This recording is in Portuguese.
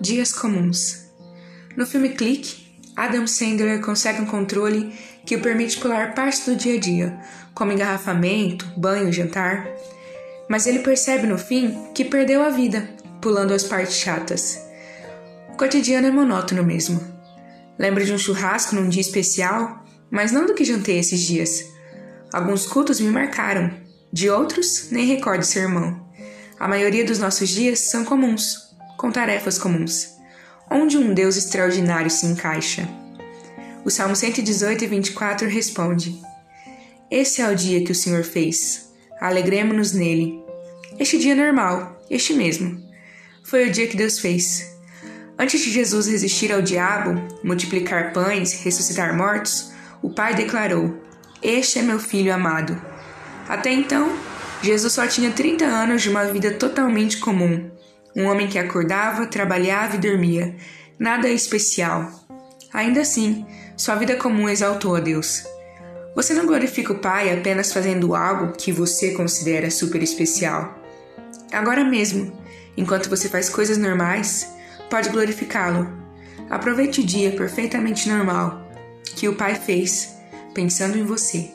Dias Comuns. No filme Clique, Adam Sandler consegue um controle que o permite pular parte do dia a dia, como engarrafamento, banho, jantar. Mas ele percebe no fim que perdeu a vida, pulando as partes chatas. O cotidiano é monótono mesmo. Lembro de um churrasco num dia especial, mas não do que jantei esses dias. Alguns cultos me marcaram, de outros, nem recordo ser irmão. A maioria dos nossos dias são comuns, com tarefas comuns, onde um Deus extraordinário se encaixa. O Salmo 118 e 24 responde: Esse é o dia que o Senhor fez. Alegremos-nos nele. Este dia normal, este mesmo. Foi o dia que Deus fez. Antes de Jesus resistir ao diabo, multiplicar pães, ressuscitar mortos, o Pai declarou: Este é meu filho amado. Até então, Jesus só tinha 30 anos de uma vida totalmente comum. Um homem que acordava, trabalhava e dormia. Nada especial. Ainda assim, sua vida comum exaltou a Deus. Você não glorifica o Pai apenas fazendo algo que você considera super especial. Agora mesmo, enquanto você faz coisas normais, pode glorificá-lo. Aproveite o dia perfeitamente normal que o Pai fez, pensando em você.